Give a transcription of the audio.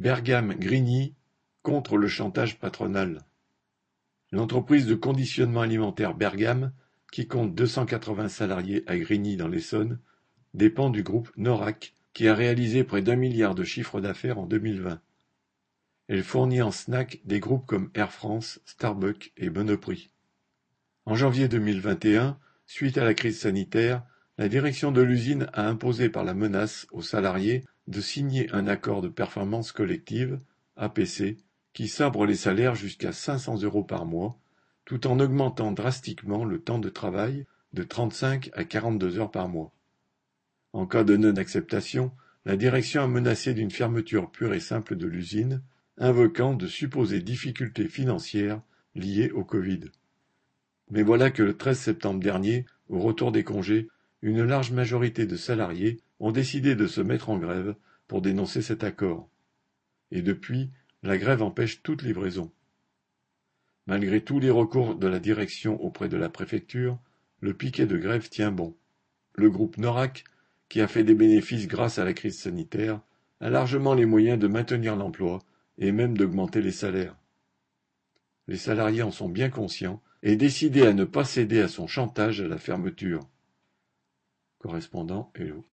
Bergame-Grigny contre le chantage patronal. L'entreprise de conditionnement alimentaire Bergame, qui compte 280 salariés à Grigny dans l'Essonne, dépend du groupe Norac, qui a réalisé près d'un milliard de chiffre d'affaires en 2020. Elle fournit en snack des groupes comme Air France, Starbucks et Monoprix. En janvier 2021, suite à la crise sanitaire, la direction de l'usine a imposé par la menace aux salariés de signer un accord de performance collective, APC, qui sabre les salaires jusqu'à 500 euros par mois, tout en augmentant drastiquement le temps de travail de 35 à 42 heures par mois. En cas de non-acceptation, la direction a menacé d'une fermeture pure et simple de l'usine, invoquant de supposées difficultés financières liées au Covid. Mais voilà que le 13 septembre dernier, au retour des congés, une large majorité de salariés ont décidé de se mettre en grève pour dénoncer cet accord. Et depuis, la grève empêche toute livraison. Malgré tous les recours de la direction auprès de la préfecture, le piquet de grève tient bon. Le groupe Norac, qui a fait des bénéfices grâce à la crise sanitaire, a largement les moyens de maintenir l'emploi et même d'augmenter les salaires. Les salariés en sont bien conscients et décidés à ne pas céder à son chantage à la fermeture. Correspondant Hello.